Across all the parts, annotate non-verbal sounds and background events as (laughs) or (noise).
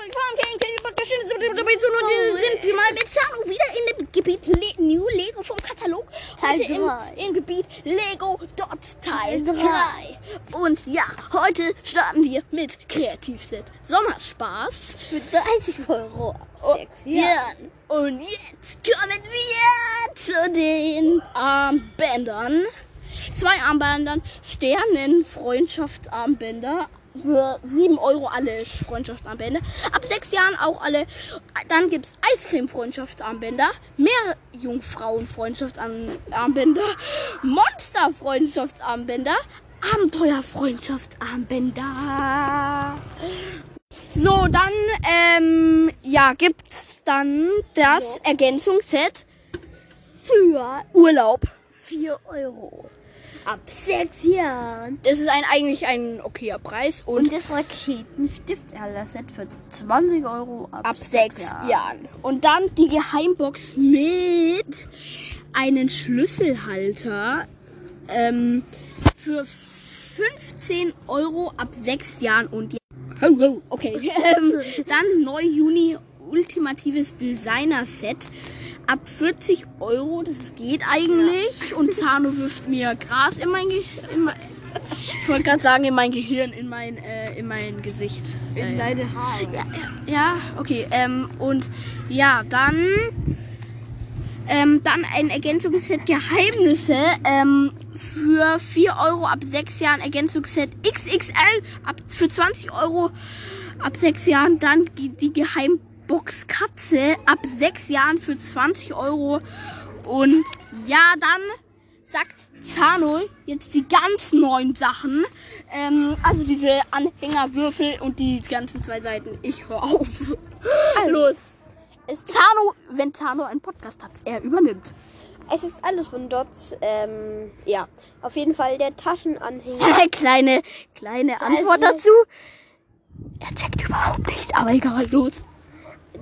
Folge von King King Podcast. Schön, dass ihr dabei sind. Und wir sind wir mal mit Zano wieder in dem Gebiet Le New Lego vom Katalog. Teil Heute im, drei. im Gebiet Lego Dot Teil Teil drei. 3. Und ja, heute starten wir mit Kreativset Sommerspaß. Für 30 Euro. Oh, ja. Und jetzt kommen wir zu den Armbändern. Zwei Armbändern, Sternen Freundschaftsarmbänder. Für 7 Euro alle Freundschaftsarmbänder. Ab 6 Jahren auch alle. Dann gibt es Eiscreme-Freundschaftsarmbänder. Meerjungfrauen-Freundschaftsarmbänder. Monster-Freundschaftsarmbänder. Abenteuer-Freundschaftsarmbänder. So, dann, ähm, ja, gibt's dann das Ergänzungsset für Urlaub. 4 Euro. Ab 6 Jahren. Das ist ein, eigentlich ein okayer Preis und, Und das Raketenstifterhalter-Set für 20 Euro ab, ab sechs Jahren. Und dann die Geheimbox mit einem Schlüsselhalter ähm, für 15 Euro ab sechs Jahren und Ho, ho, okay. (laughs) ähm, dann neu Juni ultimatives Designer-Set ab 40 Euro. Das geht eigentlich. Und Zano wirft mir Gras in mein Gehirn. Ich wollte gerade sagen, in mein Gehirn, in mein, äh, in mein Gesicht. Äh, deine Haare. ja, ja, okay. Ähm, und ja, dann, ähm, dann ein Ergänzungsset Geheimnisse ähm, für 4 Euro ab 6 Jahren. Ergänzungsset XXL ab für 20 Euro ab 6 Jahren. Dann die, die Geheimbox Katze ab 6 Jahren für 20 Euro. Und ja, dann sagt Zano jetzt die ganz neuen Sachen. Ähm, also diese Anhängerwürfel und die ganzen zwei Seiten. Ich höre auf. (laughs) Los. Es, Zano, wenn Zano einen Podcast hat, er übernimmt. es ist alles von Dots. Ähm, ja, auf jeden Fall der Taschenanhänger. (laughs) kleine, kleine Antwort dazu. Er checkt überhaupt nicht, aber egal, los.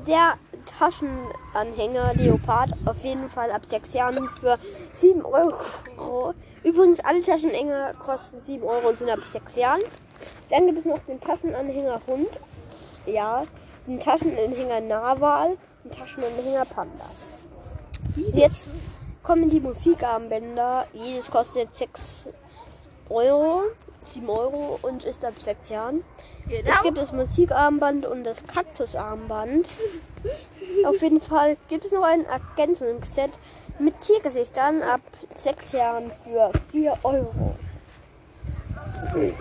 Der Taschenanhänger Leopard auf jeden Fall ab 6 Jahren für 7 Euro. Übrigens, alle Taschenanhänger kosten 7 Euro und sind ab 6 Jahren. Dann gibt es noch den Taschenanhänger Hund. Ja, den Taschenanhänger Narwal, den Taschenanhänger Panda. Jetzt kommen die Musikarmbänder. Jedes kostet 6 Euro, 7 Euro und ist ab 6 Jahren. Es gibt das Musikarmband und das Kaktusarmband. Auf jeden Fall gibt es noch ein Ergänzungsset mit Tiergesichtern ab 6 Jahren für 4 Euro.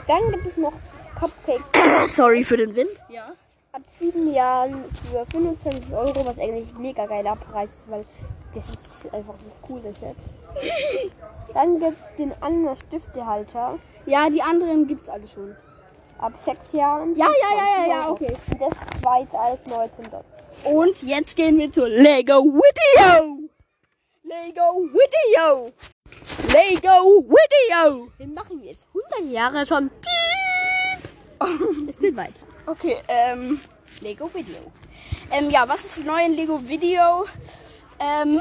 Dann gibt es noch Cupcake (coughs) Sorry für den Wind. Ja. ab 7 Jahren für 25 Euro, was eigentlich ein mega geiler Preis ist, weil das ist einfach das coole Set. Dann gibt es den Ananas Stiftehalter Ja, die anderen gibt's alle schon. ab 6 Jahren. Ja, ja, ja, 20 ja, ja, okay. Und das war jetzt alles neu zum Dots. Und jetzt gehen wir zur Lego Video. Lego Video. Lego Video. Wir machen jetzt 100 Jahre schon. Es geht weiter. Okay, ähm, Lego Video. Ähm, ja, was ist neu in Lego Video? Ähm,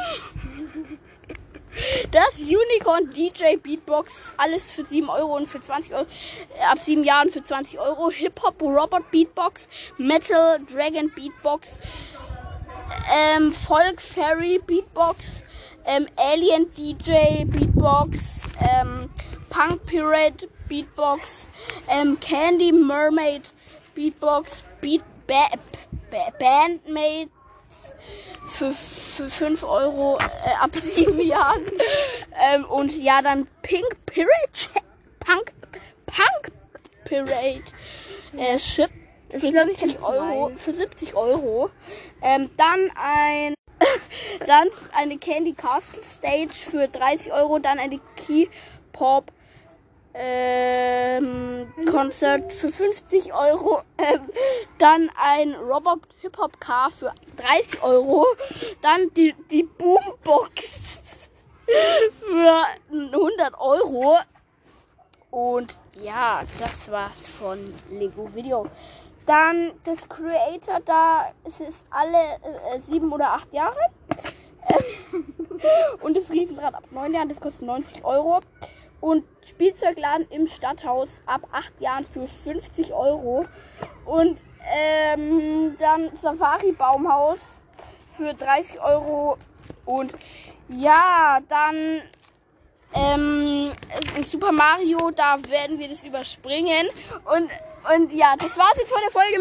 das Unicorn DJ Beatbox, alles für 7 Euro und für 20 Euro, äh, ab 7 Jahren für 20 Euro. Hip-Hop Robot Beatbox, Metal Dragon Beatbox, ähm, Folk Fairy Beatbox, ähm, Alien DJ Beatbox, ähm, Punk Pirate Beatbox, ähm, Candy Mermaid Beatbox, Beat ba ba Bandmates für, für 5 Euro äh, ab 7 Jahren. Ähm, und ja, dann Pink Pirate Punk Punk Pirate äh, Ship für ist, glaub ich, 70 ganz Euro. Für 70 Euro. Ähm, dann ein (laughs) dann eine Candy Castle Stage für 30 Euro, dann eine Key Pop ähm, Konzert für 50 Euro, ähm, dann ein Robot Hip Hop Car für 30 Euro, dann die, die Boombox (laughs) für 100 Euro und ja, das war's von Lego Video. Dann das Creator da, es ist alle äh, sieben oder acht Jahre. (laughs) Und das Riesenrad ab neun Jahren, das kostet 90 Euro. Und Spielzeugladen im Stadthaus ab acht Jahren für 50 Euro. Und ähm, dann Safari Baumhaus für 30 Euro. Und ja, dann ähm, in Super Mario, da werden wir das überspringen. Und, und ja, das war's jetzt von der Folge.